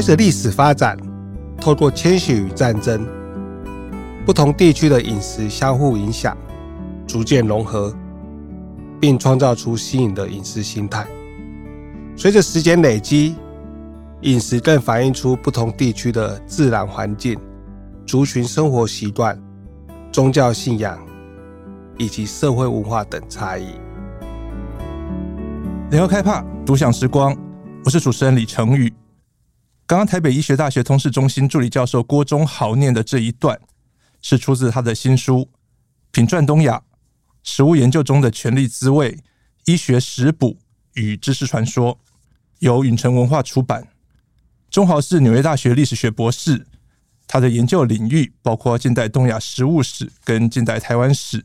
随着历史发展，透过迁徙与战争，不同地区的饮食相互影响，逐渐融合，并创造出新颖的饮食形态。随着时间累积，饮食更反映出不同地区的自然环境、族群生活习惯、宗教信仰以及社会文化等差异。联合开帕独享时光，我是主持人李成宇。刚刚台北医学大学通识中心助理教授郭忠豪念的这一段，是出自他的新书《品传东亚：食物研究中的权力滋味、医学食补与知识传说》，由允晨文化出版。忠豪是纽约大学历史学博士，他的研究领域包括近代东亚食物史跟近代台湾史。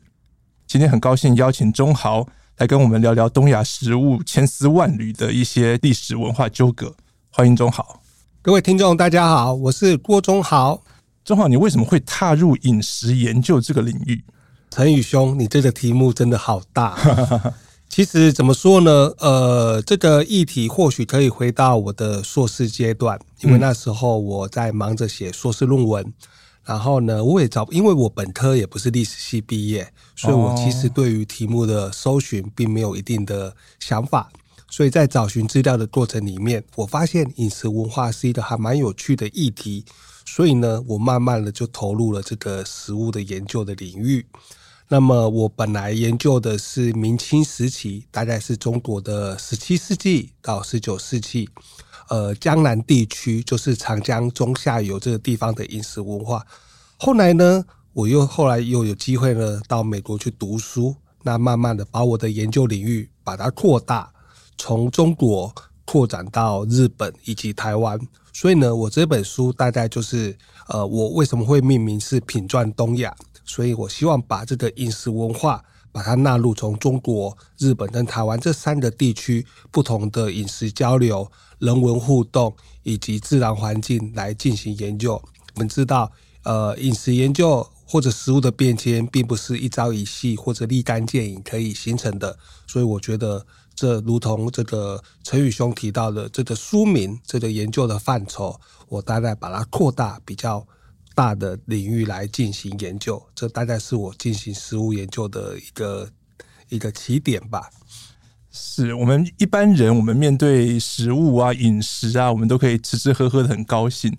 今天很高兴邀请忠豪来跟我们聊聊东亚食物千丝万缕的一些历史文化纠葛。欢迎忠豪。各位听众，大家好，我是郭忠豪。忠豪，你为什么会踏入饮食研究这个领域？陈宇兄，你这个题目真的好大。其实怎么说呢？呃，这个议题或许可以回到我的硕士阶段，因为那时候我在忙着写硕士论文。嗯、然后呢，我也找，因为我本科也不是历史系毕业，所以我其实对于题目的搜寻并没有一定的想法。所以在找寻资料的过程里面，我发现饮食文化是一个还蛮有趣的议题，所以呢，我慢慢的就投入了这个食物的研究的领域。那么我本来研究的是明清时期，大概是中国的十七世纪到十九世纪，呃，江南地区就是长江中下游这个地方的饮食文化。后来呢，我又后来又有机会呢到美国去读书，那慢慢的把我的研究领域把它扩大。从中国扩展到日本以及台湾，所以呢，我这本书大概就是呃，我为什么会命名是品饌东亚？所以我希望把这个饮食文化把它纳入从中国、日本跟台湾这三个地区不同的饮食交流、人文互动以及自然环境来进行研究。我们知道，呃，饮食研究或者食物的变迁，并不是一朝一夕或者立竿见影可以形成的，所以我觉得。这如同这个陈宇兄提到的这个书名，这个研究的范畴，我大概把它扩大比较大的领域来进行研究。这大概是我进行食物研究的一个一个起点吧。是我们一般人，我们面对食物啊、饮食啊，我们都可以吃吃喝喝的很高兴。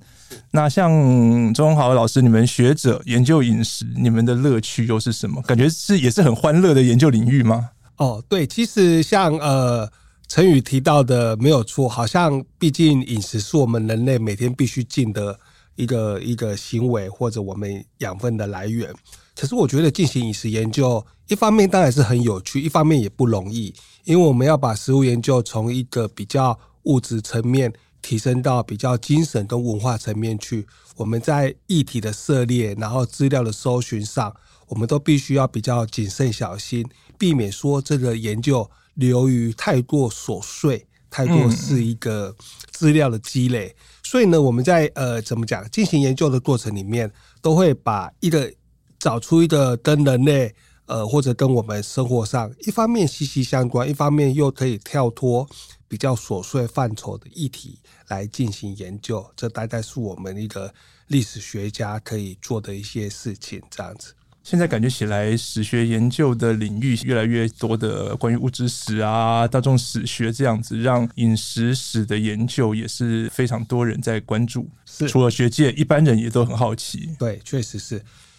那像钟豪老师，你们学者研究饮食，你们的乐趣又是什么？感觉是也是很欢乐的研究领域吗？哦，对，其实像呃，承宇提到的没有错，好像毕竟饮食是我们人类每天必须尽的一个一个行为，或者我们养分的来源。可是我觉得进行饮食研究，一方面当然是很有趣，一方面也不容易，因为我们要把食物研究从一个比较物质层面提升到比较精神跟文化层面去。我们在议题的涉猎，然后资料的搜寻上，我们都必须要比较谨慎小心。避免说这个研究流于太过琐碎，太过是一个资料的积累。所以呢，我们在呃怎么讲进行研究的过程里面，都会把一个找出一个跟人类呃或者跟我们生活上一方面息息相关，一方面又可以跳脱比较琐碎范畴的议题来进行研究。这大概是我们一个历史学家可以做的一些事情，这样子。现在感觉起来，史学研究的领域越来越多的关于物质史啊、大众史学这样子，让饮食史的研究也是非常多人在关注。是，除了学界，一般人也都很好奇。对，确实是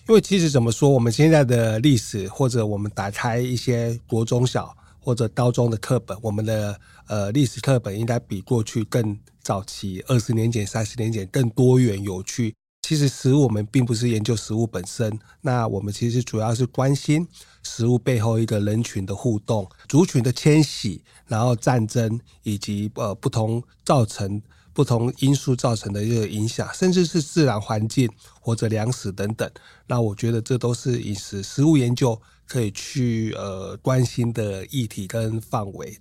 因为其实怎么说，我们现在的历史，或者我们打开一些国中小或者高中的课本，我们的呃历史课本应该比过去更早期，二十年前、三十年前更多元有趣。其实食物我们并不是研究食物本身，那我们其实主要是关心食物背后一个人群的互动、族群的迁徙，然后战争以及呃不同造成不同因素造成的一个影响，甚至是自然环境或者粮食等等。那我觉得这都是饮食食物研究可以去呃关心的议题跟范围。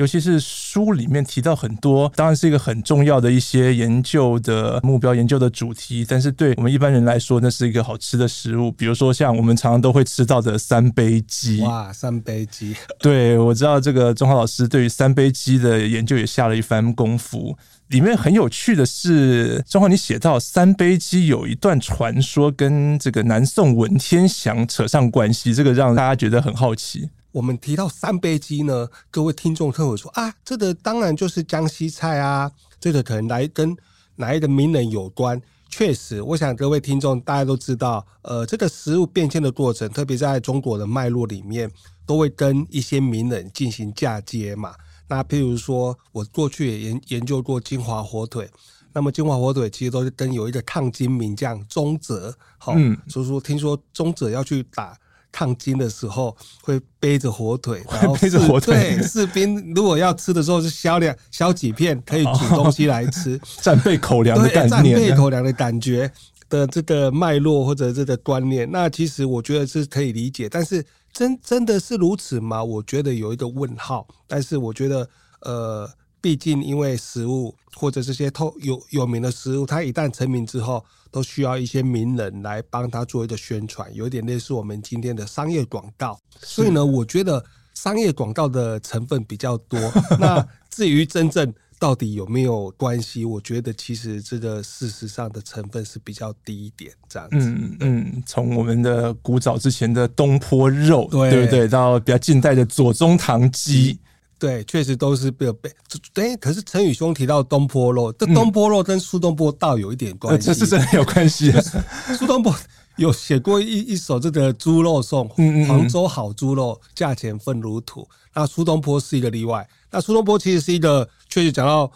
尤其是书里面提到很多，当然是一个很重要的一些研究的目标、研究的主题。但是对我们一般人来说，那是一个好吃的食物。比如说像我们常常都会吃到的三杯鸡。哇，三杯鸡！对，我知道这个中华老师对于三杯鸡的研究也下了一番功夫。里面很有趣的是，中华你写到三杯鸡有一段传说跟这个南宋文天祥扯上关系，这个让大家觉得很好奇。我们提到三杯鸡呢，各位听众特会说啊，这个当然就是江西菜啊，这个可能来跟哪一个名人有关。确实，我想各位听众大家都知道，呃，这个食物变迁的过程，特别在中国的脉络里面，都会跟一些名人进行嫁接嘛。那譬如说，我过去也研研究过金华火腿，那么金华火腿其实都是跟有一个抗金名将宗泽，好、嗯，所以说听说宗泽要去打抗金的时候，会背着火腿，然后背着火腿，对，士兵如果要吃的时候，是削两削几片，可以煮东西来吃，战备口粮的概念，战备口粮的感觉的这个脉络或者这个观念，那其实我觉得是可以理解，但是。真真的是如此吗？我觉得有一个问号。但是我觉得，呃，毕竟因为食物或者这些透有有名的食物，它一旦成名之后，都需要一些名人来帮他做一个宣传，有点类似我们今天的商业广告。所以呢，我觉得商业广告的成分比较多。那至于真正。到底有没有关系？我觉得其实这个事实上的成分是比较低一点，这样子。嗯嗯，从我们的古早之前的东坡肉，对，对不对？到比较近代的左宗棠鸡，对，确实都是被被。对，可是陈宇兄提到东坡肉，这东坡肉跟苏东坡倒有一点关系，这是真的有关系。苏东坡有写过一一首这个猪肉颂，杭州好猪肉，价钱分如土。那苏东坡是一个例外。那苏东坡其实是一个，确实讲到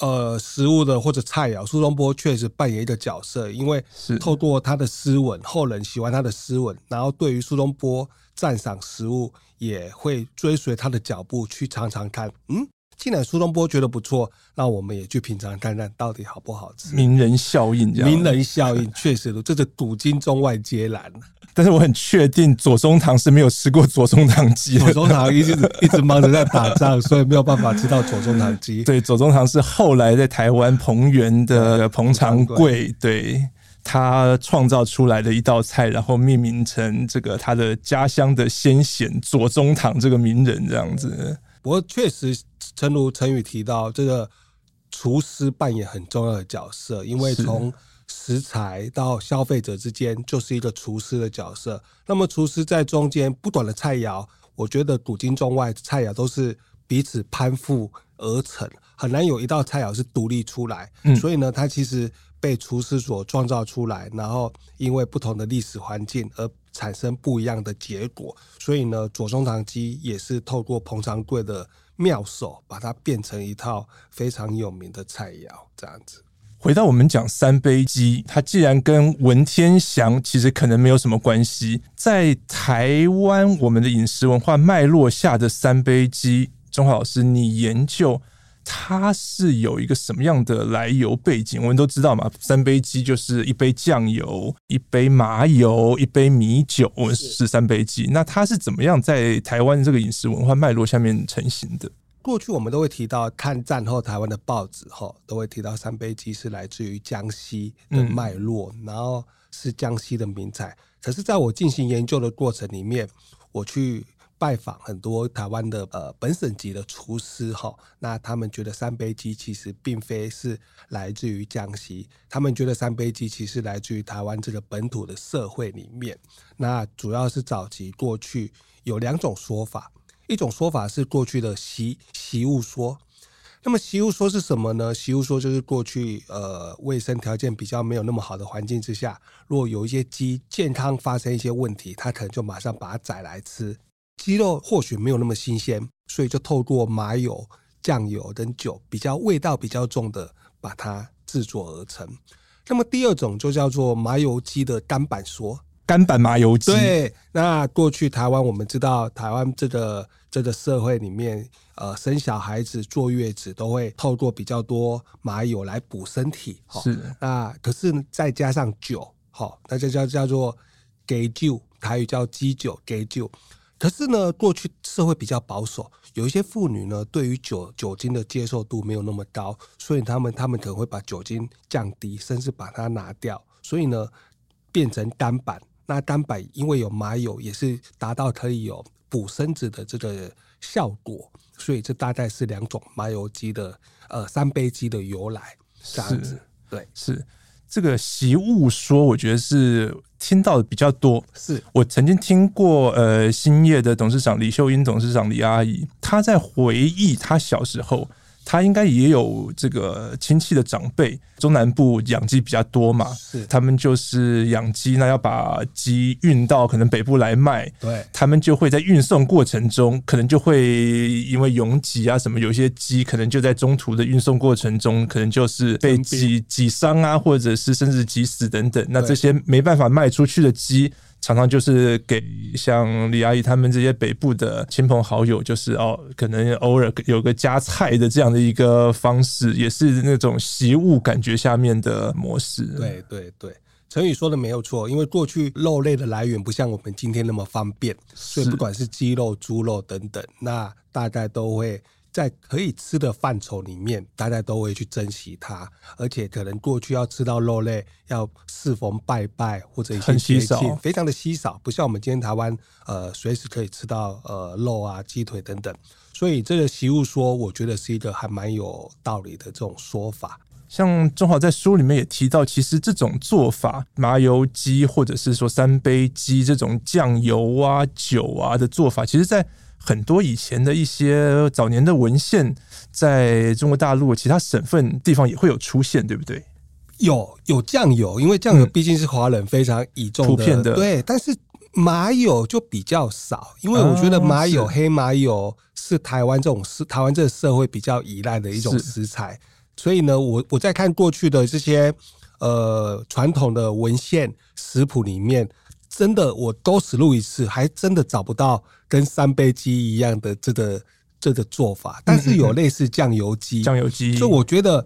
呃食物的或者菜肴，苏东坡确实扮演一个角色，因为透过他的诗文，后人喜欢他的诗文，然后对于苏东坡赞赏食物，也会追随他的脚步去尝尝看。嗯，既然苏东坡觉得不错，那我们也去品尝看看到底好不好吃。名人效应，名人效应确实，这是古今中外皆然。但是我很确定左宗棠是没有吃过左宗棠鸡。左宗棠一直 一直忙着在打仗，所以没有办法吃到左宗棠鸡。对，左宗棠是后来在台湾彭源的彭长贵，对，他创造出来的一道菜，然后命名成这个他的家乡的先贤左宗棠这个名人这样子。不过确实，诚如陈宇提到，这个厨师扮演很重要的角色，因为从食材到消费者之间就是一个厨师的角色。那么厨师在中间不短的菜肴，我觉得古今中外菜肴都是彼此攀附而成，很难有一道菜肴是独立出来。嗯，所以呢，他其实被厨师所创造出来，然后因为不同的历史环境而产生不一样的结果。所以呢，左宗棠鸡也是透过彭长贵的妙手，把它变成一套非常有名的菜肴，这样子。回到我们讲三杯鸡，它既然跟文天祥其实可能没有什么关系，在台湾我们的饮食文化脉络下的三杯鸡，中华老师，你研究它是有一个什么样的来由背景？我们都知道嘛，三杯鸡就是一杯酱油、一杯麻油、一杯米酒，是三杯鸡。那它是怎么样在台湾这个饮食文化脉络下面成型的？过去我们都会提到，看战后台湾的报纸后，都会提到三杯鸡是来自于江西的脉络，然后是江西的名菜。可是，在我进行研究的过程里面，我去拜访很多台湾的呃本省级的厨师哈，那他们觉得三杯鸡其实并非是来自于江西，他们觉得三杯鸡其实来自于台湾这个本土的社会里面。那主要是早期过去有两种说法。一种说法是过去的习习物说，那么习物说是什么呢？习物说就是过去呃卫生条件比较没有那么好的环境之下，如果有一些鸡健康发生一些问题，他可能就马上把它宰来吃。鸡肉或许没有那么新鲜，所以就透过麻油、酱油等酒比较味道比较重的把它制作而成。那么第二种就叫做麻油鸡的干板说。干板麻油鸡。对，那过去台湾我们知道，台湾这个这个社会里面，呃，生小孩子坐月子都会透过比较多麻油来补身体。是。那可是再加上酒，好，那就叫叫做给酒，台语叫鸡酒，给酒。可是呢，过去社会比较保守，有一些妇女呢，对于酒酒精的接受度没有那么高，所以他们他们可能会把酒精降低，甚至把它拿掉，所以呢，变成单板。那单板因为有麻油，也是达到可以有补身子的这个效果，所以这大概是两种麻油鸡的呃三杯鸡的由来，这样子。对，是这个习物说，我觉得是听到的比较多。是我曾经听过，呃，兴业的董事长李秀英董事长李阿姨，她在回忆她小时候。他应该也有这个亲戚的长辈，中南部养鸡比较多嘛，他们就是养鸡，那要把鸡运到可能北部来卖，对，他们就会在运送过程中，可能就会因为拥挤啊什么，有些鸡可能就在中途的运送过程中，可能就是被挤挤伤啊，或者是甚至挤死等等，那这些没办法卖出去的鸡。常常就是给像李阿姨他们这些北部的亲朋好友，就是哦，可能偶尔有个加菜的这样的一个方式，也是那种习物感觉下面的模式。对对对，成宇说的没有错，因为过去肉类的来源不像我们今天那么方便，所以不管是鸡肉、猪肉等等，那大概都会。在可以吃的范畴里面，大家都会去珍惜它，而且可能过去要吃到肉类，要适逢拜拜或者一些节庆，非常的稀少，不像我们今天台湾，呃，随时可以吃到呃肉啊、鸡腿等等。所以这个习物说，我觉得是一个还蛮有道理的这种说法。像中豪在书里面也提到，其实这种做法，麻油鸡或者是说三杯鸡这种酱油啊、酒啊的做法，其实，在很多以前的一些早年的文献，在中国大陆其他省份地方也会有出现，对不对？有有酱油，因为酱油毕竟是华人非常倚重的、对。但是麻油就比较少，因为我觉得麻油、黑麻油是台湾这种是台湾这个社会比较依赖的一种食材，所以呢，我我在看过去的这些呃传统的文献食谱里面。真的，我都实录一次，还真的找不到跟三杯鸡一样的这个这个做法，但是有类似酱油鸡，酱油鸡。所以我觉得，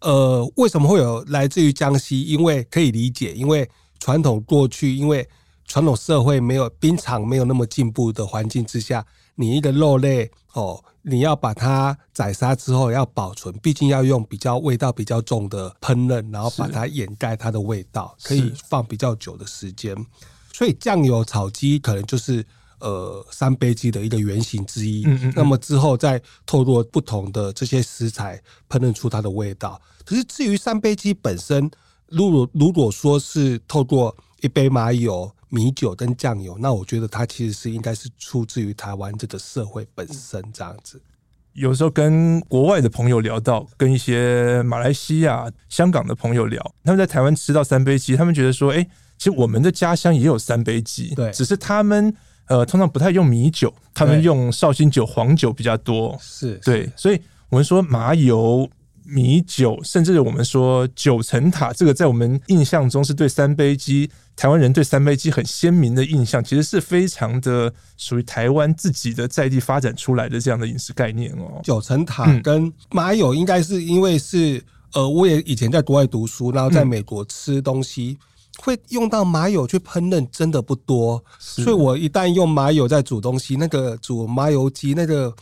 呃，为什么会有来自于江西？因为可以理解，因为传统过去，因为传统社会没有冰场，没有那么进步的环境之下，你一个肉类哦，你要把它宰杀之后要保存，毕竟要用比较味道比较重的烹饪，然后把它掩盖它的味道，可以放比较久的时间。所以酱油炒鸡可能就是呃三杯鸡的一个原型之一。嗯嗯。那么之后再透过不同的这些食材烹饪出它的味道。可是至于三杯鸡本身，如果如果说是透过一杯麻油、米酒跟酱油，那我觉得它其实是应该是出自于台湾这个社会本身这样子。有时候跟国外的朋友聊到，跟一些马来西亚、香港的朋友聊，他们在台湾吃到三杯鸡，他们觉得说，哎。其实我们的家乡也有三杯鸡，对，只是他们呃通常不太用米酒，他们用绍兴酒、黄酒比较多，是对，所以我们说麻油、米酒，甚至我们说九层塔，这个在我们印象中是对三杯鸡，台湾人对三杯鸡很鲜明的印象，其实是非常的属于台湾自己的在地发展出来的这样的饮食概念哦。九层塔跟麻油应该是因为是呃，我也以前在国外读书，然后在美国吃东西。嗯会用到麻油去烹饪真的不多，所以我一旦用麻油在煮东西，那个煮麻油鸡，那个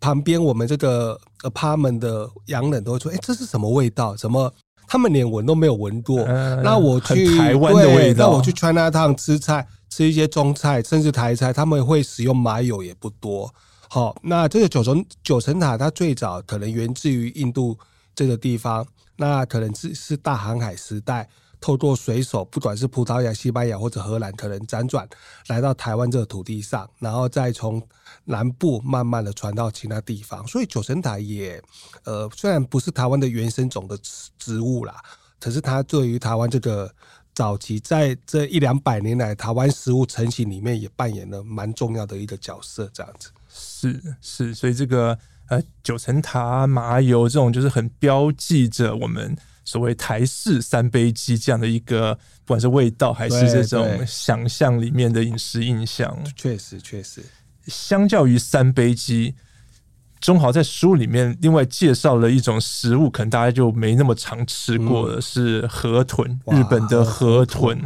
旁边我们这个 apartment 的洋人都会说：“哎，这是什么味道？怎么他们连闻都没有闻过？”那我去台湾的味道，那我去 Chinatown 吃菜，吃一些中菜，甚至台菜，他们会使用麻油也不多。好，那这个九层九层塔，它最早可能源自于印度这个地方，那可能是是大航海时代。透过水手，不管是葡萄牙、西班牙或者荷兰，可能辗转来到台湾这个土地上，然后再从南部慢慢的传到其他地方。所以九层塔也，呃，虽然不是台湾的原生种的植物啦，可是它对于台湾这个早期在这一两百年来台湾食物成型里面，也扮演了蛮重要的一个角色。这样子是是，所以这个呃九层塔麻油这种，就是很标记着我们。所谓台式三杯鸡这样的一个，不管是味道还是这种想象里面的饮食印象，确实确实。相较于三杯鸡，中豪在书里面另外介绍了一种食物，可能大家就没那么常吃过的是河豚，日本的河豚。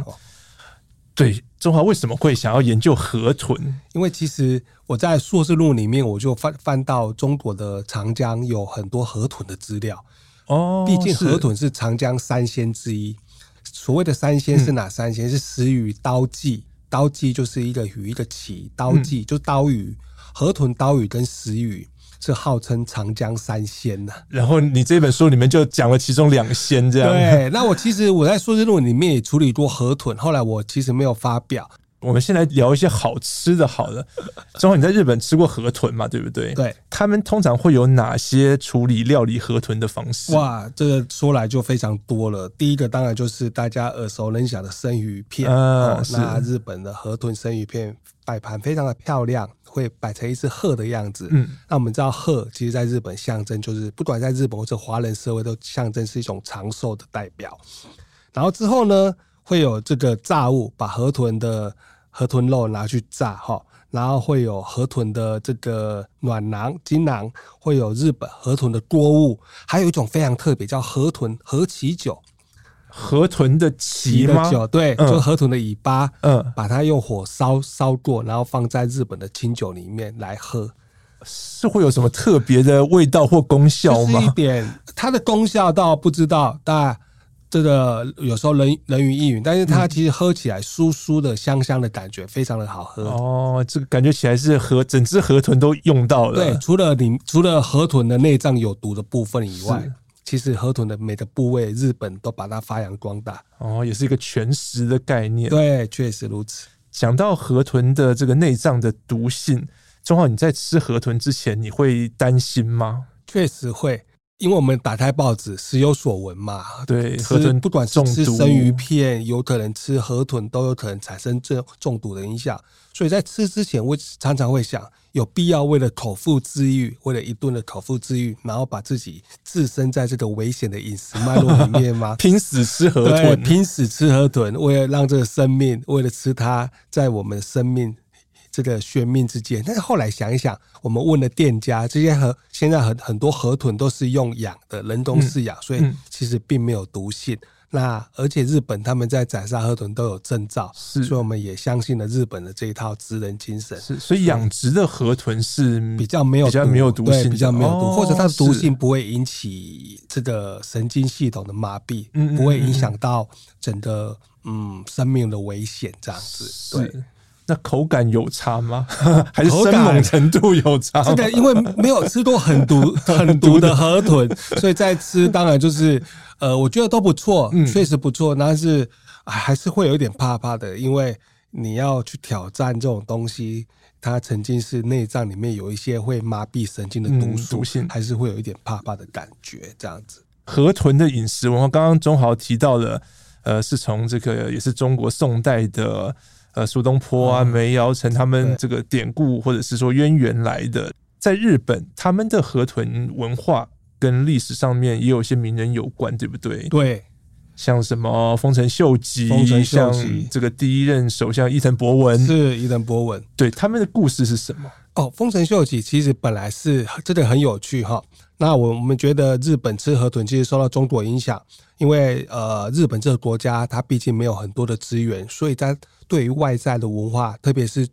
对，中华为什么会想要研究河豚？因为其实我在硕士论文里面，我就翻翻到中国的长江有很多河豚的资料。哦，毕竟河豚是长江三鲜之一。所谓的三鲜是哪三鲜？嗯、是石鱼、刀鳍。刀鳍就是一个鱼一个鳍，刀鳍、嗯、就刀鱼。河豚、刀鱼跟石鱼是号称长江三鲜呐。然后你这本书里面就讲了其中两鲜，这样。对，那我其实我在硕士论文里面也处理过河豚，后来我其实没有发表。我们先来聊一些好吃的，好了。正好，你在日本吃过河豚嘛？对不对？对。他们通常会有哪些处理料理河豚的方式？哇，这个说来就非常多了。第一个当然就是大家耳熟能详的生鱼片。啊、哦，那日本的河豚生鱼片摆盘非常的漂亮，会摆成一只鹤的样子。嗯。那我们知道鹤，其实在日本象征就是，不管在日本或者华人社会，都象征是一种长寿的代表。然后之后呢，会有这个炸物，把河豚的。河豚肉拿去炸哈，然后会有河豚的这个暖囊、精囊，会有日本河豚的锅物，还有一种非常特别，叫河豚河鳍酒。河豚的鳍吗？酒对，嗯、就河豚的尾巴，嗯，把它用火烧烧过，然后放在日本的清酒里面来喝，是会有什么特别的味道或功效吗？一点，它的功效倒不知道，但。这个有时候人人云亦云，但是它其实喝起来酥酥的、香香的感觉，非常的好喝。哦，这个感觉起来是河整只河豚都用到了。对，除了你除了河豚的内脏有毒的部分以外，其实河豚的每个部位，日本都把它发扬光大。哦，也是一个全食的概念。对，确实如此。讲到河豚的这个内脏的毒性，钟浩你在吃河豚之前，你会担心吗？确实会。因为我们打开报纸，时有所闻嘛。对，河豚不管是吃生鱼片，有可能吃河豚，都有可能产生这中毒的影响。所以在吃之前，我常常会想，有必要为了口腹之欲，为了一顿的口腹之欲，然后把自己置身在这个危险的饮食脉络里面吗？拼死吃河豚，拼死吃河豚，为了让这个生命，为了吃它，在我们生命。这个悬命之间，但是后来想一想，我们问了店家，这些河现在很很多河豚都是用养的，人工饲养，嗯、所以其实并没有毒性。嗯、那而且日本他们在宰杀河豚都有证照，是所以我们也相信了日本的这一套职人精神。是，所以养殖的河豚是比较没有比较没有毒性，比较没有毒，或者它的毒性不会引起这个神经系统的麻痹，嗯、不会影响到整个嗯生命的危险这样子。对。那口感有差吗？还是生猛程度有差？这个因为没有吃过很毒 很毒的河豚，所以在吃当然就是呃，我觉得都不错，确实不错。但是还是会有一点怕怕的，因为你要去挑战这种东西，它曾经是内脏里面有一些会麻痹神经的毒素性，还是会有一点怕怕的感觉。这样子，河豚的饮食文化，刚刚中豪提到了，呃，是从这个也是中国宋代的。呃，苏东坡啊，梅尧臣他们这个典故或者是说渊源来的，在日本他们的河豚文化跟历史上面也有些名人有关，对不对？对，像什么丰臣秀吉，丰臣秀吉，像这个第一任首相伊藤博文，是伊藤博文，对，他们的故事是什么？哦，丰臣秀吉其实本来是真的很有趣哈。那我我们觉得日本吃河豚其实受到中国影响，因为呃，日本这个国家它毕竟没有很多的资源，所以在对于外在的文化，特别是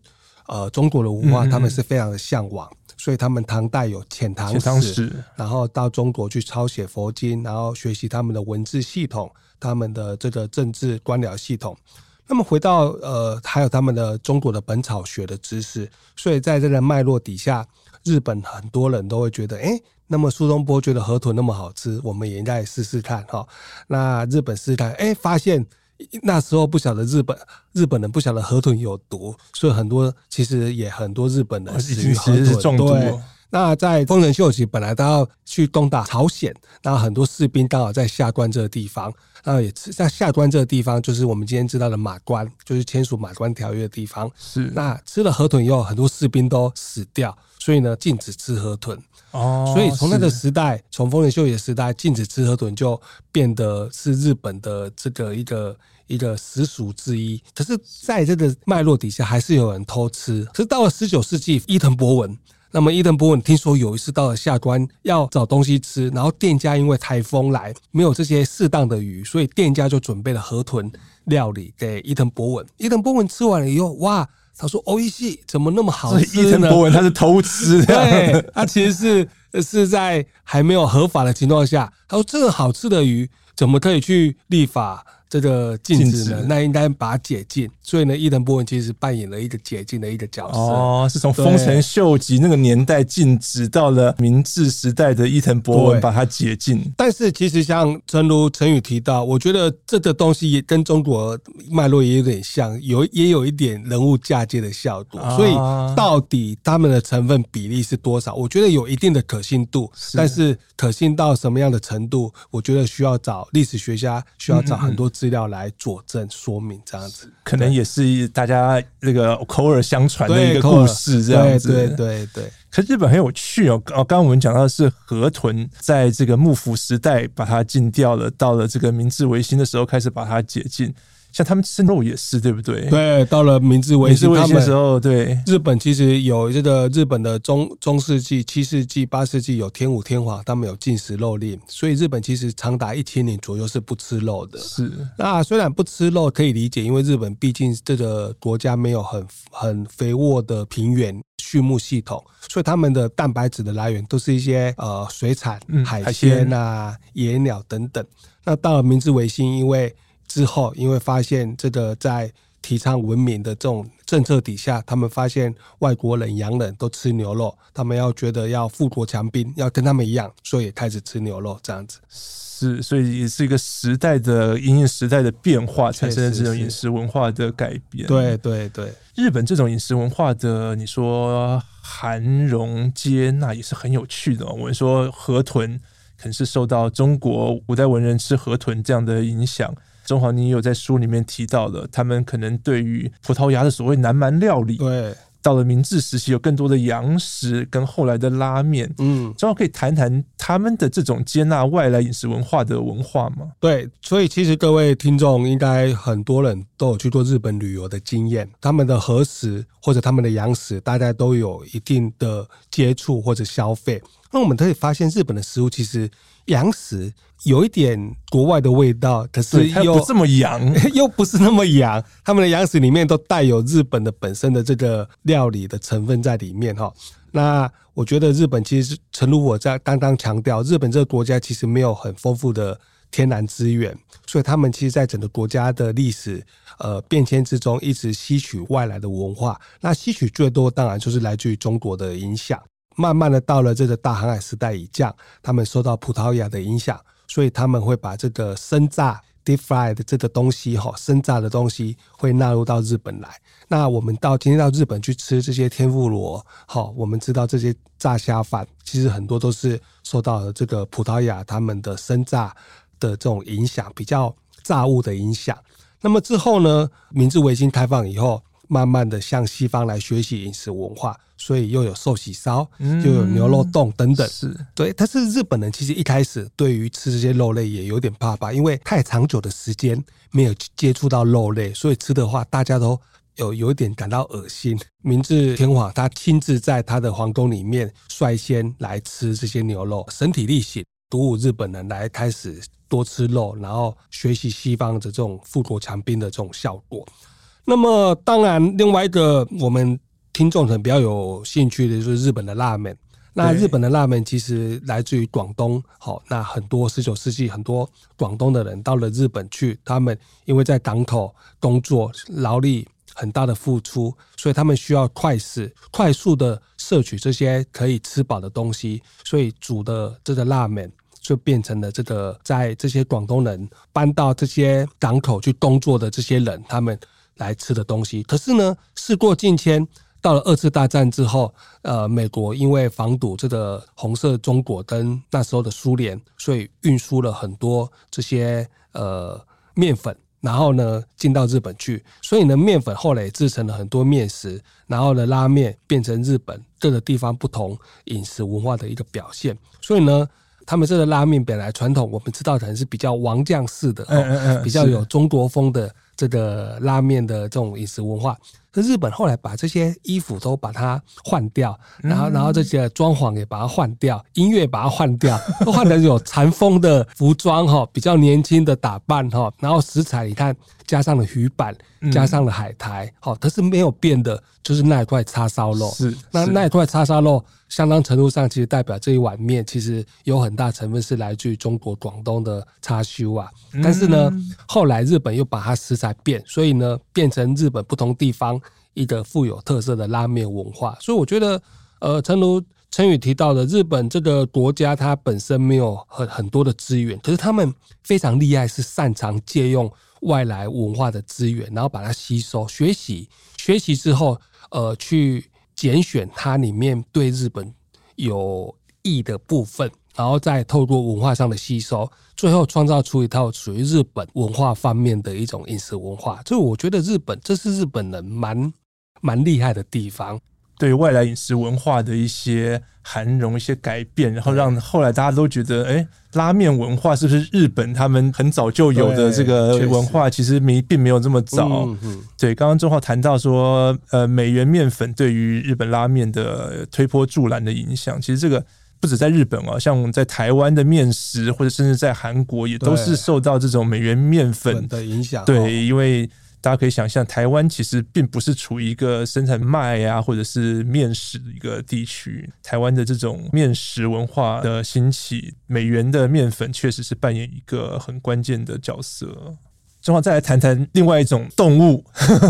呃中国的文化，他们是非常的向往，嗯嗯，所以他们唐代有遣唐使，然后到中国去抄写佛经，然后学习他们的文字系统，他们的这个政治官僚系统。那么回到呃，还有他们的中国的本草学的知识，所以在这个脉络底下，日本很多人都会觉得，哎，那么苏东坡觉得河豚那么好吃，我们也应该试试看哈。那日本试试看，哎，发现。那时候不晓得日本日本人不晓得河豚有毒，所以很多其实也很多日本人死于河豚中毒。对，那在丰臣秀吉本来他要去攻打朝鲜，那很多士兵刚好在下关这个地方，然后也在下关这个地方，就是我们今天知道的马关，就是签署马关条约的地方。是，那吃了河豚以后，很多士兵都死掉，所以呢，禁止吃河豚。哦，所以从那个时代，从丰臣秀吉的时代，禁止吃河豚就变得是日本的这个一个。一个习俗之一，可是在这个脉络底下，还是有人偷吃。可是到了十九世纪，伊藤博文那么伊藤博文听说有一次到了下关要找东西吃，然后店家因为台风来没有这些适当的鱼，所以店家就准备了河豚料理给伊藤博文。伊藤博文吃完了以后，哇！他说：“欧一系怎么那么好吃呢？”伊藤博文他是偷吃的，对，他其实是是在还没有合法的情况下，他说这个好吃的鱼怎么可以去立法？这个禁止呢，那应该把它解禁。所以呢，伊藤博文其实扮演了一个解禁的一个角色。哦，是从丰臣秀吉那个年代禁止，到了明治时代的伊藤博文把它解禁。但是其实像诚如陈宇提到，我觉得这个东西也跟中国脉络也有点像，有也有一点人物嫁接的效果。所以到底他们的成分比例是多少？我觉得有一定的可信度，但是可信到什么样的程度？我觉得需要找历史学家，需要找很多。资料来佐证说明，这样子可能也是大家那个口耳相传的一个故事，这样子。对对对对。可是日本很有趣哦，刚刚我们讲到的是河豚，在这个幕府时代把它禁掉了，到了这个明治维新的时候开始把它解禁。像他们吃肉也是，对不对？对，到了明治维新的时候，对日本其实有这个日本的中中世纪、七世纪、八世纪有天武天皇，他们有禁食肉令，所以日本其实长达一千年左右是不吃肉的。是，那虽然不吃肉可以理解，因为日本毕竟这个国家没有很很肥沃的平原畜牧系统，所以他们的蛋白质的来源都是一些呃水产、海鲜啊、野鸟等等。那到了明治维新，因为之后，因为发现这个在提倡文明的这种政策底下，他们发现外国人、洋人都吃牛肉，他们要觉得要富国强兵，要跟他们一样，所以也开始吃牛肉这样子。是，所以也是一个时代的因应时代的变化产生的这种饮食文化的改变。对对对，日本这种饮食文化的，你说含容接纳也是很有趣的。我们说河豚可能是受到中国古代文人吃河豚这样的影响。中华，你有在书里面提到的，他们可能对于葡萄牙的所谓南蛮料理，对，到了明治时期有更多的洋食跟后来的拉面，嗯，正好可以谈谈他们的这种接纳外来饮食文化的文化吗？对，所以其实各位听众应该很多人都有去过日本旅游的经验，他们的和食或者他们的洋食，大家都有一定的接触或者消费。那我们可以发现，日本的食物其实洋食有一点国外的味道，可是又不这么洋，又不是那么洋。他们的洋食里面都带有日本的本身的这个料理的成分在里面哈。那我觉得日本其实是，诚如我在刚刚强调，日本这个国家其实没有很丰富的天然资源，所以他们其实，在整个国家的历史呃变迁之中，一直吸取外来的文化。那吸取最多，当然就是来自于中国的影响。慢慢的到了这个大航海时代以降，他们受到葡萄牙的影响，所以他们会把这个生炸 deep fried 这个东西哈，生炸的东西会纳入到日本来。那我们到今天到日本去吃这些天妇罗，好，我们知道这些炸虾饭其实很多都是受到了这个葡萄牙他们的生炸的这种影响，比较炸物的影响。那么之后呢，明治维新开放以后。慢慢的向西方来学习饮食文化，所以又有寿喜烧，又有牛肉冻等等。是对，但是日本人其实一开始对于吃这些肉类也有点怕怕，因为太长久的时间没有接触到肉类，所以吃的话大家都有有一点感到恶心。明治天皇他亲自在他的皇宫里面率先来吃这些牛肉，身体力行，鼓舞日本人来开始多吃肉，然后学习西方的这种富国强兵的这种效果。那么，当然，另外一个我们听众可能比较有兴趣的就是日本的拉面。那日本的拉面其实来自于广东，好，那很多十九世纪很多广东的人到了日本去，他们因为在港口工作，劳力很大的付出，所以他们需要快食，快速的摄取这些可以吃饱的东西，所以煮的这个拉面就变成了这个在这些广东人搬到这些港口去工作的这些人，他们。来吃的东西，可是呢，事过境迁，到了二次大战之后，呃，美国因为防堵这个红色中国跟那时候的苏联，所以运输了很多这些呃面粉，然后呢进到日本去，所以呢面粉后来也制成了很多面食，然后呢拉面变成日本各个地方不同饮食文化的一个表现，所以呢。他们这个拉面本来传统，我们知道可能是比较王将式的，比较有中国风的这个拉面的这种饮食文化。可日本后来把这些衣服都把它换掉，然后然后这些装潢也把它换掉，音乐把它换掉，都换成有禅风的服装哈，比较年轻的打扮哈，然后食材你看加上了鱼板，加上了海苔，好，可是没有变的，就是那一块叉烧肉。是，那那一块叉烧肉，相当程度上其实代表这一碗面其实有很大成分是来自于中国广东的叉烧啊。但是呢，后来日本又把它食材变，所以呢，变成日本不同地方一个富有特色的拉面文化。所以我觉得，呃，诚如承宇提到的，日本这个国家它本身没有很很多的资源，可是他们非常厉害，是擅长借用外来文化的资源，然后把它吸收、学习、学习之后，呃，去拣选它里面对日本有益的部分。然后再透过文化上的吸收，最后创造出一套属于日本文化方面的一种饮食文化。所以我觉得日本这是日本人蛮蛮厉害的地方，对外来饮食文化的一些涵容、一些改变，然后让后来大家都觉得，哎，拉面文化是不是日本他们很早就有的这个文化？其实没并没有这么早。嗯嗯、对，刚刚中浩谈到说，呃，美元面粉对于日本拉面的推波助澜的影响，其实这个。不止在日本啊，像在台湾的面食，或者甚至在韩国，也都是受到这种美元面粉的影响。对，因为大家可以想象，台湾其实并不是处于一个生产麦啊，或者是面食的一个地区。台湾的这种面食文化的兴起，美元的面粉确实是扮演一个很关键的角色。正好再来谈谈另外一种动物，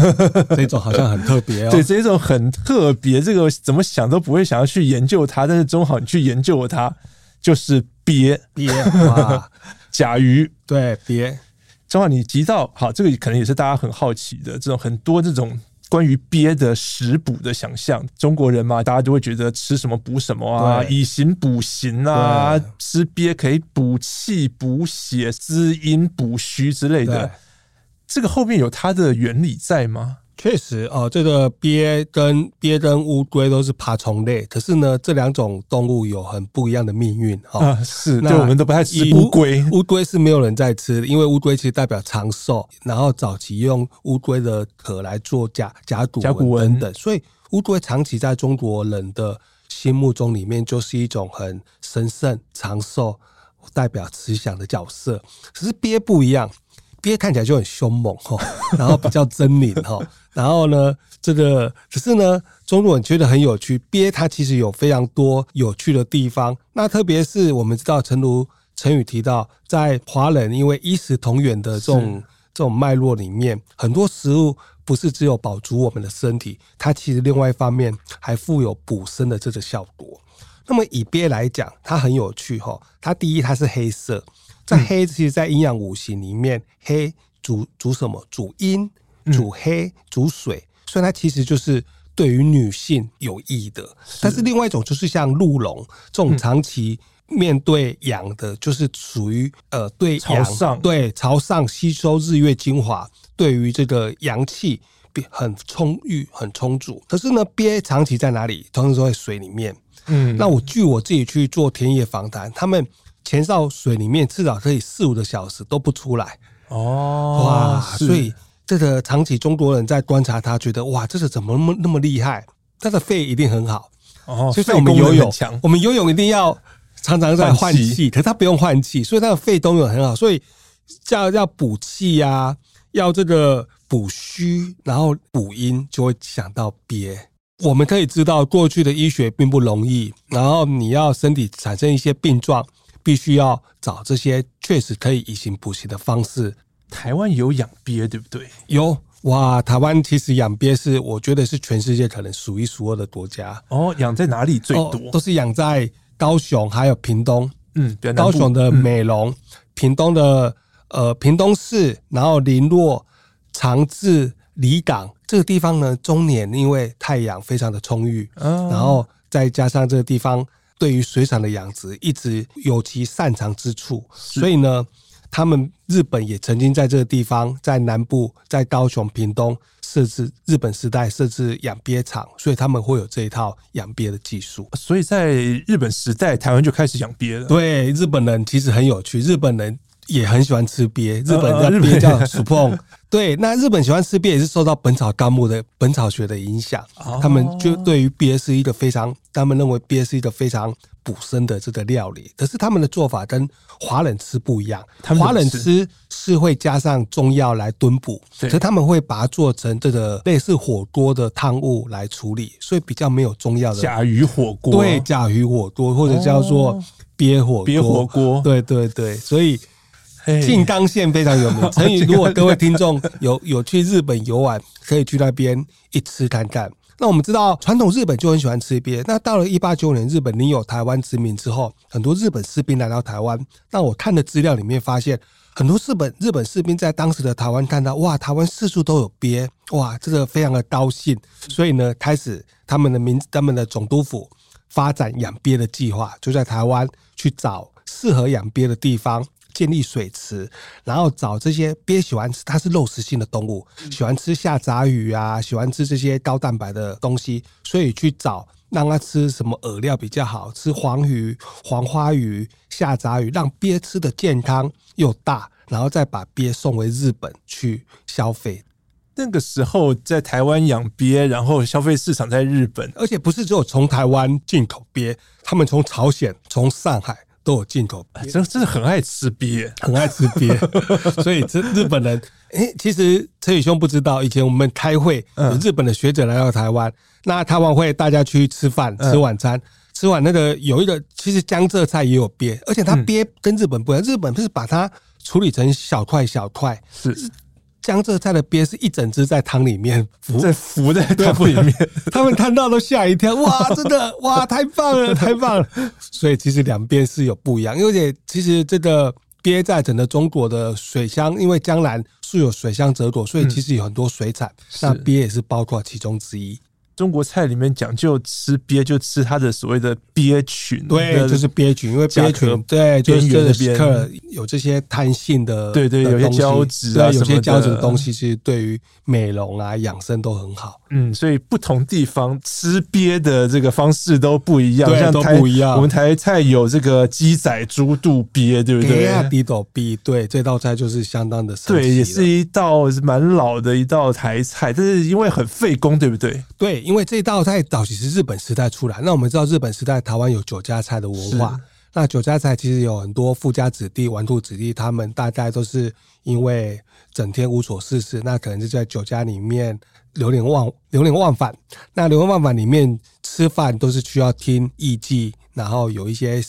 这种好像很特别哦。对，这种很特别，这个怎么想都不会想要去研究它。但是正好你去研究它，就是鳖鳖哇，甲鱼对鳖。正好你提到好，这个可能也是大家很好奇的，这种很多这种关于鳖的食补的想象。中国人嘛，大家就会觉得吃什么补什么啊，以形补形啊，吃鳖可以补气、补血、滋阴、补虚之类的。这个后面有它的原理在吗？确实哦，这个鳖跟鳖跟乌龟都是爬虫类，可是呢，这两种动物有很不一样的命运哈、哦啊。是，那我们都不太吃乌龟。乌龟是没有人在吃的，因为乌龟其实代表长寿，然后早期用乌龟的壳来做甲甲骨甲骨文等等，所以乌龟长期在中国人的心目中里面就是一种很神圣、长寿、代表慈祥的角色。可是鳖不一样。鳖看起来就很凶猛哈，然后比较狰狞哈，然后呢，这个可是呢，中国人觉得很有趣。鳖它其实有非常多有趣的地方，那特别是我们知道，诚如陈宇提到，在华人因为衣食同源的这种这种脉络里面，很多食物不是只有饱足我们的身体，它其实另外一方面还富有补身的这个效果。那么以鳖来讲，它很有趣哈，它第一它是黑色。在黑，其实，在阴阳五行里面，黑主主什么？主阴，主黑，煮水，所以它其实就是对于女性有益的。但是另外一种就是像鹿茸这种长期面对阳的，就是属于呃对阳朝上对朝上吸收日月精华，对于这个阳气很充裕很充足。可是呢，鳖长期在哪里？通常都在水里面。嗯，那我据我自己去做田野访谈，他们。潜到水里面，至少可以四五个小时都不出来哦，哇！所以这个长期中国人在观察他，觉得哇，这个怎么那么那么厉害？他的肺一定很好哦。就像我们游泳，我们游泳一定要常常在换气，可是他不用换气，所以他的肺都有很好。所以叫要补气呀，要这个补虚，然后补阴，就会想到憋。我们可以知道，过去的医学并不容易，然后你要身体产生一些病状。必须要找这些确实可以以形补形的方式。台湾有养鳖，对不对？有哇，台湾其实养鳖是我觉得是全世界可能数一数二的国家。哦，养在哪里最多？哦、都是养在高雄，还有屏东。嗯，高雄的美浓、嗯，屏东的呃屏东市，然后林落、长治、里港这个地方呢，中年因为太阳非常的充裕，嗯、然后再加上这个地方。对于水产的养殖一直有其擅长之处，所以呢，他们日本也曾经在这个地方，在南部，在高雄、屏东设置日本时代设置养鳖场，所以他们会有这一套养鳖的技术。所以在日本时代，台湾就开始养鳖了。对，日本人其实很有趣，日本人也很喜欢吃鳖，日本的鳖叫 supon 对，那日本喜欢吃鳖也是受到《本草纲目》的本草学的影响，哦、他们就对于鳖是一个非常，他们认为鳖是一个非常补身的这个料理。可是他们的做法跟华人吃不一样，华人吃是会加上中药来炖补，可是他们会把它做成这个类似火锅的汤物来处理，所以比较没有中药的甲鱼火锅，对，甲鱼火锅或者叫做鳖火鳖火锅，对对对，所以。静冈县非常有名。陈宇，如果各位听众有有去日本游玩，可以去那边一吃看看。那我们知道，传统日本就很喜欢吃鳖。那到了一八九五年，日本领有台湾殖民之后，很多日本士兵来到台湾。那我看的资料里面发现，很多日本日本士兵在当时的台湾看到，哇，台湾四处都有鳖，哇，这个非常的高兴。所以呢，开始他们的民他们的总督府发展养鳖的计划，就在台湾去找适合养鳖的地方。建立水池，然后找这些鳖喜欢吃，它是肉食性的动物，喜欢吃下杂鱼啊，喜欢吃这些高蛋白的东西，所以去找让它吃什么饵料比较好，吃黄鱼、黄花鱼、下杂鱼，让鳖吃的健康又大，然后再把鳖送回日本去消费。那个时候在台湾养鳖，然后消费市场在日本，而且不是只有从台湾进口鳖，他们从朝鲜、从上海。都有进口，真真的很爱吃鳖，很爱吃鳖，所以这日本人，哎、欸，其实陈宇兄不知道，以前我们开会，有日本的学者来到台湾，嗯、那开完会大家去吃饭，吃晚餐，嗯、吃完那个有一个，其实江浙菜也有鳖，而且它鳖跟日本不一样，日本是把它处理成小块小块，是。江浙菜的鳖是一整只在汤里面浮在浮在汤里面，他们看到都吓一跳，哇，真的哇，太棒了，太棒了！所以其实两边是有不一样，因为其实这个鳖在整个中国的水乡，因为江南素有水乡泽国，所以其实有很多水产，那鳖也是包括其中之一。中国菜里面讲究吃鳖，就吃它的所谓的鳖群，对，就是鳖群，因为鳖群对，就是这个有这些弹性的，对对，有些胶质啊，有些胶质的东西，其实对于美容啊、养生都很好。嗯，所以不同地方吃鳖的这个方式都不一样，对，都不一样。我们台菜有这个鸡仔猪肚鳖，对不对？鸡仔猪肚鳖，对，这道菜就是相当的神奇，对，也是一道蛮老的一道台菜，但是因为很费工，对不对？对。因为这道菜早期是日本时代出来，那我们知道日本时代台湾有酒家菜的文化，那酒家菜其实有很多富家子弟、纨绔子弟，他们大概都是因为整天无所事事，那可能就在酒家里面流连忘流连忘返。那流连忘返里面吃饭都是需要听艺伎，然后有一些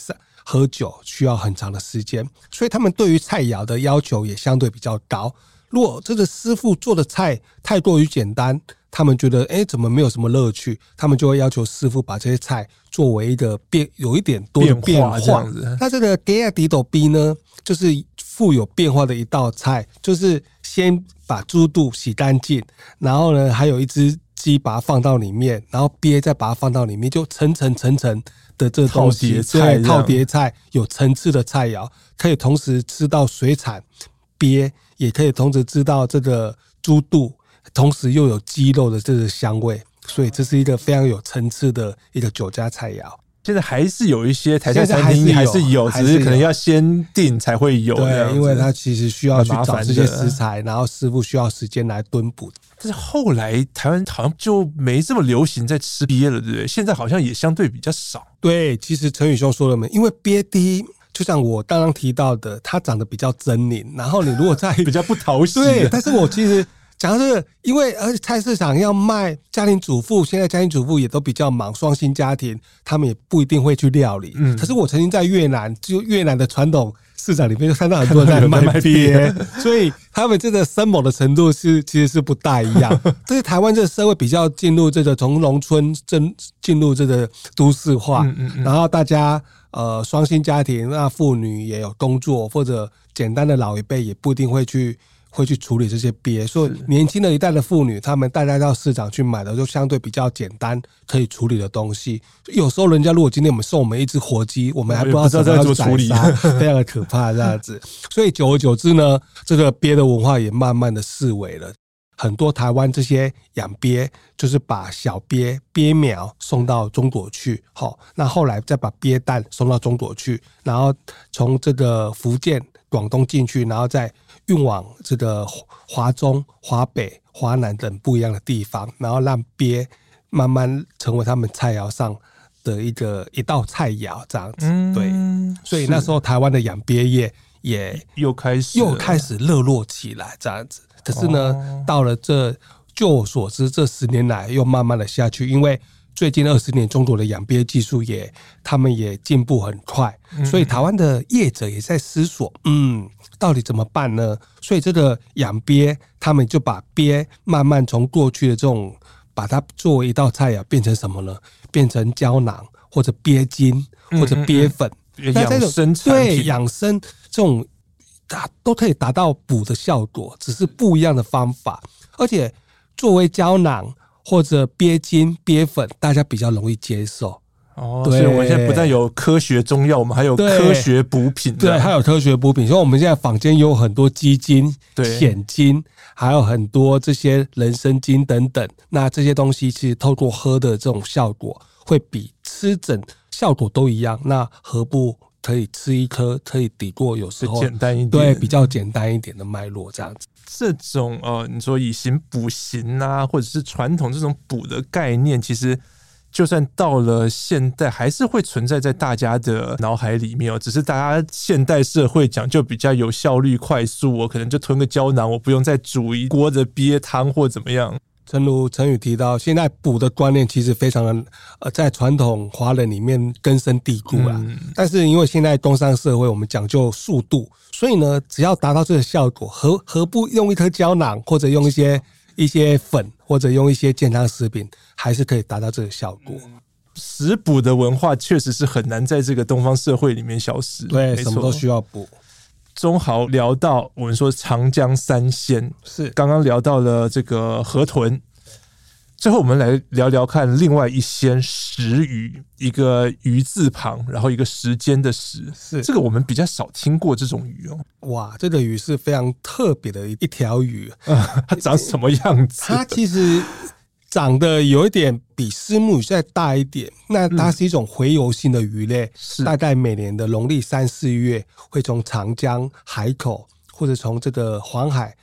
喝酒需要很长的时间，所以他们对于菜肴的要求也相对比较高。如果这个师傅做的菜太过于简单，他们觉得哎，怎么没有什么乐趣？他们就会要求师傅把这些菜作为一个变，有一点多的变化。这样子，那这个鸡仔猪肚鳖呢，就是富有变化的一道菜，就是先把猪肚洗干净，然后呢，还有一只鸡把它放到里面，然后鳖再把它放到里面，就层层层层的这东西，菜，套叠菜有层次的菜肴，可以同时吃到水产鳖，也可以同时吃到这个猪肚。同时又有鸡肉的这个香味，所以这是一个非常有层次的一个酒家菜肴。现在还是有一些台菜餐厅还是有，只是可能要先订才会有。对，因为它其实需要去找这些食材，然后师傅需要时间来蹲补。但是后来台湾好像就没这么流行在吃鳖了，对不对？现在好像也相对比较少。对，其实陈宇兄说了没？因为鳖第一，就像我刚刚提到的，它长得比较狰狞，然后你如果在 比较不讨喜。对，但是我其实。讲的是，因为而且菜市场要卖家庭主妇，现在家庭主妇也都比较忙，双薪家庭，他们也不一定会去料理。嗯，可是我曾经在越南，就越南的传统市场里面，就看到很多人在卖 鳖，所以他们这个生猛的程度是 其实是不大一样。这是台湾这个社会比较进入这个从农村进进入这个都市化，嗯嗯嗯，然后大家呃双薪家庭，那妇女也有工作，或者简单的老一辈也不一定会去。会去处理这些鳖，所以年轻的一代的妇女，她们大家到市场去买的就相对比较简单，可以处理的东西。有时候人家如果今天我们送我们一只活鸡，我们还不知道怎么样处理，非常的可怕这样子。所以久而久之呢，这个鳖的文化也慢慢的式微了。很多台湾这些养鳖，就是把小鳖鳖苗送到中国去，好，那后来再把鳖蛋送到中国去，然后从这个福建、广东进去，然后再运往这个华中、华北、华南等不一样的地方，然后让鳖慢慢成为他们菜肴上的一个一道菜肴，这样子。嗯、对，所以那时候台湾的养鳖业也又开始又开始热络起来，这样子。可是呢，哦、到了这，就我所知，这十年来又慢慢的下去，因为最近二十年中国的养鳖技术也，他们也进步很快，所以台湾的业者也在思索，嗯，到底怎么办呢？所以这个养鳖，他们就把鳖慢慢从过去的这种，把它作为一道菜啊，变成什么呢？变成胶囊或者鳖精或者鳖粉，养、嗯、生对养生这种。它都可以达到补的效果，只是不一样的方法。而且作为胶囊或者鳖精、鳖粉，大家比较容易接受。哦，所以我们现在不但有科学中药，我们还有科学补品。对，还有科学补品。所以我们现在坊间有很多鸡精、蚬精，还有很多这些人参精等等。那这些东西其实透过喝的这种效果，会比吃整效果都一样。那何不？可以吃一颗，可以抵过有时候简单一点，对，比较简单一点的脉络这样子。这种呃，你说以形补形啊，或者是传统这种补的概念，其实就算到了现代，还是会存在在大家的脑海里面哦。只是大家现代社会讲究比较有效率、快速，我可能就吞个胶囊，我不用再煮一锅的鳖汤或怎么样。正如陈宇提到，现在补的观念其实非常的呃，在传统华人里面根深蒂固了。嗯、但是因为现在工商社会，我们讲究速度，所以呢，只要达到这个效果，何何不用一颗胶囊，或者用一些一些粉，或者用一些健康食品，还是可以达到这个效果。食补的文化确实是很难在这个东方社会里面消失。对，什么都需要补。中豪聊到我们说长江三鲜，是刚刚聊到了这个河豚，最后我们来聊聊看另外一些石鱼，一个鱼字旁，然后一个时间的时，是这个我们比较少听过这种鱼哦。哇，这个鱼是非常特别的一一条鱼，嗯，它长什么样子？它其实。长得有一点比虱目鱼再大一点，那它是一种洄游性的鱼类，是大概每年的农历三四月会从长江海口或者从这个黄海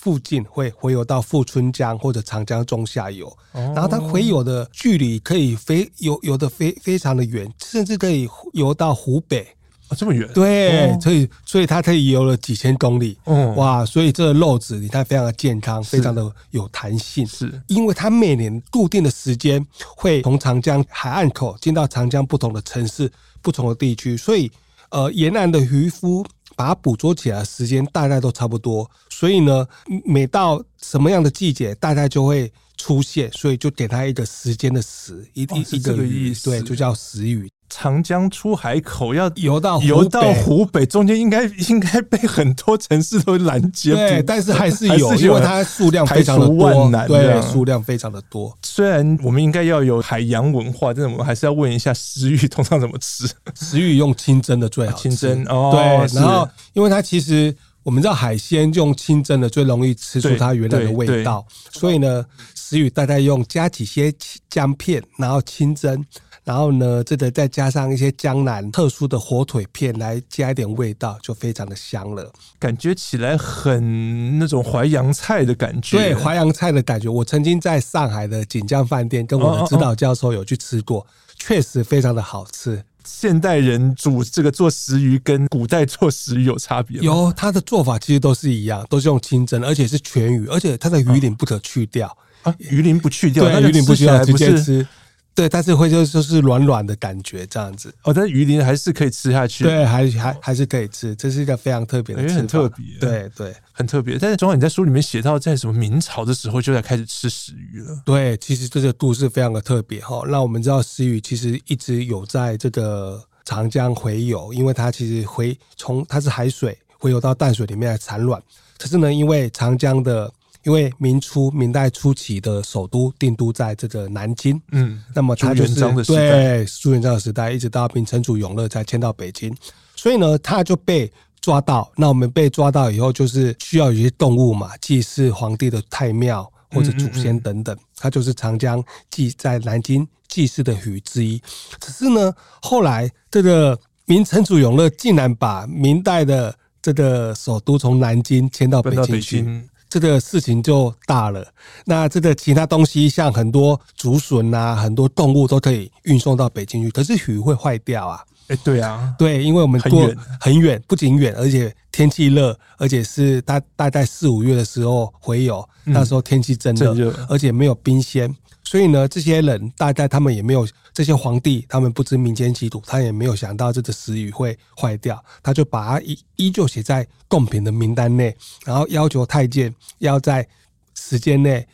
附近会回游到富春江或者长江中下游，然后它回游的距离可以飞游游的非非常的远，甚至可以游到湖北。啊，这么远？对，哦、所以所以它可以游了几千公里。嗯，哇，所以这个肉质你看非常的健康，非常的有弹性。是，因为它每年固定的时间会从长江海岸口进到长江不同的城市、不同的地区，所以呃，沿岸的渔夫把它捕捉起来时间大概都差不多。所以呢，每到什么样的季节，大概就会出现，所以就给它一个时间的时，一一一个意思，对，就叫时鱼。长江出海口要游到游到湖北，中间应该应该被很多城市都拦截。对，但是还是有，因为它数量非常的多，对，数量非常的多。虽然我们应该要有海洋文化，但是我们还是要问一下食鱼通常怎么吃？食鱼用清蒸的最好，清蒸哦。对，然后因为它其实我们知道海鲜用清蒸的最容易吃出它原来的味道，所以呢，食鱼大概用加几些姜片，然后清蒸。然后呢，这个再加上一些江南特殊的火腿片来加一点味道，就非常的香了。感觉起来很那种淮扬菜的感觉。对，淮扬菜的感觉。我曾经在上海的锦江饭店跟我的指导教授有去吃过，哦哦哦，确实非常的好吃。现代人煮这个做食鱼跟古代做食鱼有差别吗？有，它的做法其实都是一样，都是用清蒸，而且是全鱼，而且它的鱼鳞不可去掉。啊，鱼鳞不去掉，对，鱼鳞不去掉，直接吃。对，但是会就就是软软的感觉这样子哦，但是鱼鳞还是可以吃下去，对，还还还是可以吃，这是一个非常特别的，很特别，对对，很特别。但是，正好你在书里面写到，在什么明朝的时候就在开始吃石鱼了。对，其实这个故事非常的特别哈。那我们知道石鱼其实一直有在这个长江洄游，因为它其实回从它是海水洄游到淡水里面来产卵，可是呢，因为长江的。因为明初明代初期的首都定都在这个南京，嗯，那么他就是对朱元璋的时代，一直到明成祖永乐才迁到北京，所以呢，他就被抓到。那我们被抓到以后，就是需要有一些动物嘛，祭祀皇帝的太庙或者祖先等等，它就是长江祭在南京祭祀的鱼之一。只是呢，后来这个明成祖永乐竟然把明代的这个首都从南京迁到北京去。这个事情就大了。那这个其他东西，像很多竹笋啊，很多动物都可以运送到北京去，可是鱼会坏掉啊。哎，对啊，对，因为我们过很远，不仅远，而且天气热，而且是大大概四五月的时候回游，那时候天气真热，嗯、而且没有冰鲜。所以呢，这些人大概他们也没有这些皇帝，他们不知民间疾苦，他也没有想到这个食鱼会坏掉，他就把它依依旧写在贡品的名单内，然后要求太监要在时间内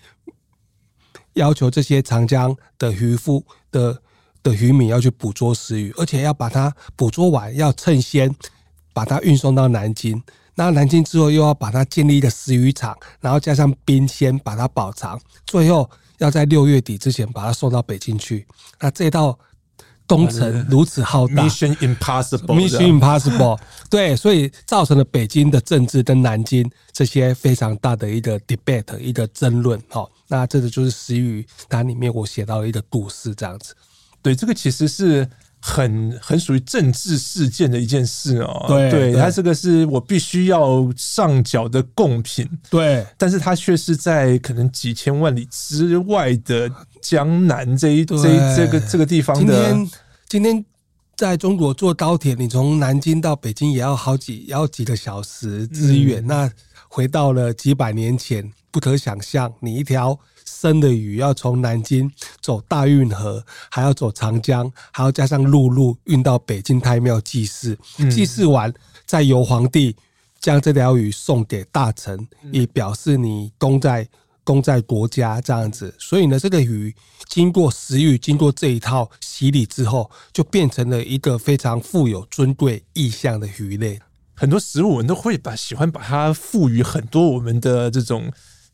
要求这些长江的渔夫的的渔民要去捕捉食鱼，而且要把它捕捉完，要趁鲜把它运送到南京。那南京之后又要把它建立一个食鱼场，然后加上冰鲜把它保藏，最后。要在六月底之前把它送到北京去，那这道工程如此浩大，Mission Impossible，Mission Impossible，对，所以造成了北京的政治跟南京这些非常大的一个 debate，一个争论。好，那这个就是食鱼它里面我写到了一个故事，这样子。对，这个其实是。很很属于政治事件的一件事哦，对，对，它这个是我必须要上缴的贡品，对，但是它却是在可能几千万里之外的江南这一这一这个这个地方的。今天今天在中国坐高铁，你从南京到北京也要好几也要几个小时之远，嗯，那回到了几百年前，不可想象，你一条。生的鱼要从南京走大运河，还要走长江，还要加上陆路运到北京太庙祭祀，祭祀完再由皇帝将这条鱼送给大臣，以表示你功在功在国家这样子。所以呢，这个鱼经过食鱼，经过这一套洗礼之后，就变成了一个非常富有尊贵意象的鱼类。很多食物我们都会把喜欢把它赋予很多我们的这种。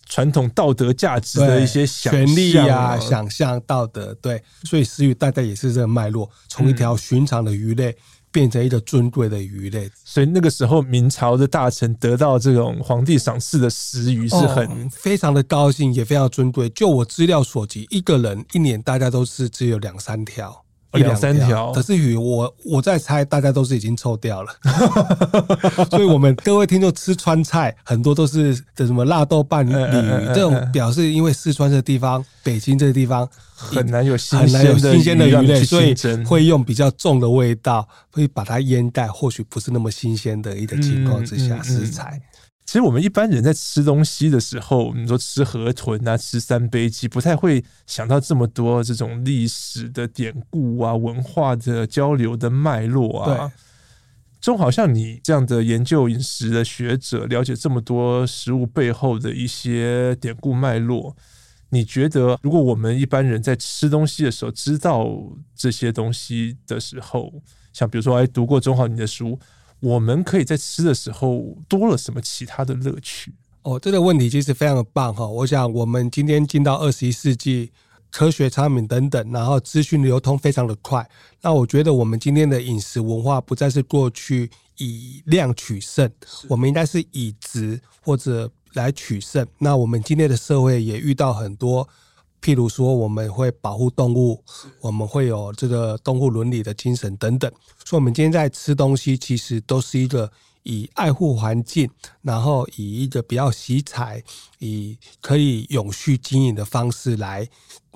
传统道德价值的一些想象、权利啊，想象道德，对，所以食鱼大概也是这个脉络，从一条寻常的鱼类变成一个尊贵的鱼类。所以那个时候，明朝的大臣得到这种皇帝赏赐的食鱼是很、哦、非常的高兴，也非常尊贵。就我资料所及，一个人一年大家都是只有两三条。一两三条，可是鱼我我在猜，大家都是已经臭掉了。所以，我们各位听众吃川菜，很多都是的什么辣豆瓣鲤鱼，这种表示因为四川这个地方，北京这个地方很难有新很难有新鲜的鱼类，所以会用比较重的味道，会把它腌盖，或许不是那么新鲜的一个情况之下食材。其实我们一般人在吃东西的时候，你说吃河豚啊，吃三杯鸡，不太会想到这么多这种历史的典故啊、文化的交流的脉络啊。对，就好像你这样的研究饮食的学者，了解这么多食物背后的一些典故脉络，你觉得如果我们一般人在吃东西的时候知道这些东西的时候，像比如说，哎，读过钟浩你的书。我们可以在吃的时候多了什么其他的乐趣？哦，这个问题其实非常的棒哈！我想我们今天进到二十一世纪，科学产品等等，然后资讯流通非常的快。那我觉得我们今天的饮食文化不再是过去以量取胜，我们应该是以值或者来取胜。那我们今天的社会也遇到很多。譬如说，我们会保护动物，我们会有这个动物伦理的精神等等。所以，我们今天在吃东西，其实都是一个以爱护环境，然后以一个比较惜材、以可以永续经营的方式来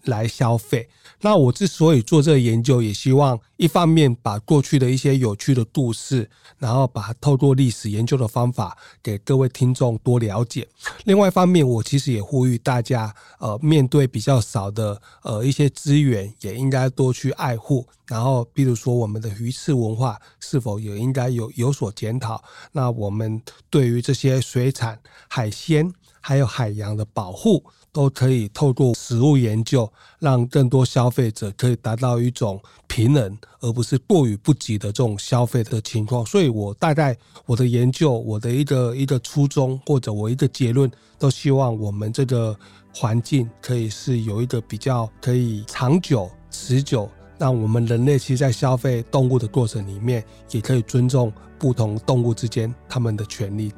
来消费。那我之所以做这个研究，也希望一方面把过去的一些有趣的故事，然后把它透过历史研究的方法给各位听众多了解。另外一方面，我其实也呼吁大家，呃，面对比较少的呃一些资源，也应该多去爱护。然后，比如说我们的鱼翅文化是否也应该有有所检讨？那我们对于这些水产、海鲜还有海洋的保护。都可以透过食物研究，让更多消费者可以达到一种平衡，而不是过于不及的这种消费的情况。所以，我大概我的研究，我的一个一个初衷，或者我一个结论，都希望我们这个环境可以是有一个比较可以长久、持久那我们人类其实，在消费动物的过程里面，也可以尊重不同动物之间他们的权利。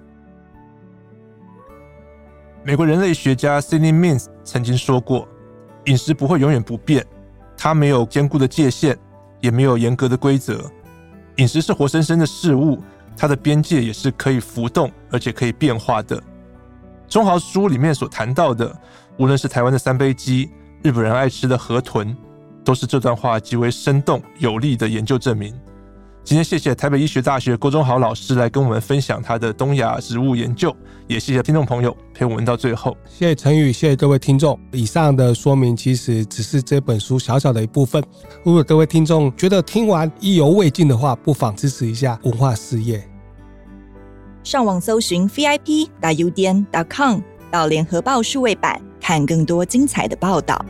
美国人类学家 Sidney Mintz 曾经说过：“饮食不会永远不变，它没有坚固的界限，也没有严格的规则。饮食是活生生的事物，它的边界也是可以浮动，而且可以变化的。”中豪书里面所谈到的，无论是台湾的三杯鸡，日本人爱吃的河豚。都是这段话极为生动有力的研究证明。今天谢谢台北医学大学郭忠豪老师来跟我们分享他的东亚植物研究，也谢谢听众朋友陪我们到最后。谢谢陈宇，谢谢各位听众。以上的说明其实只是这本书小小的一部分。如果各位听众觉得听完意犹未尽的话，不妨支持一下文化事业。上网搜寻 vip.udn.com 到联合报数位版，看更多精彩的报道。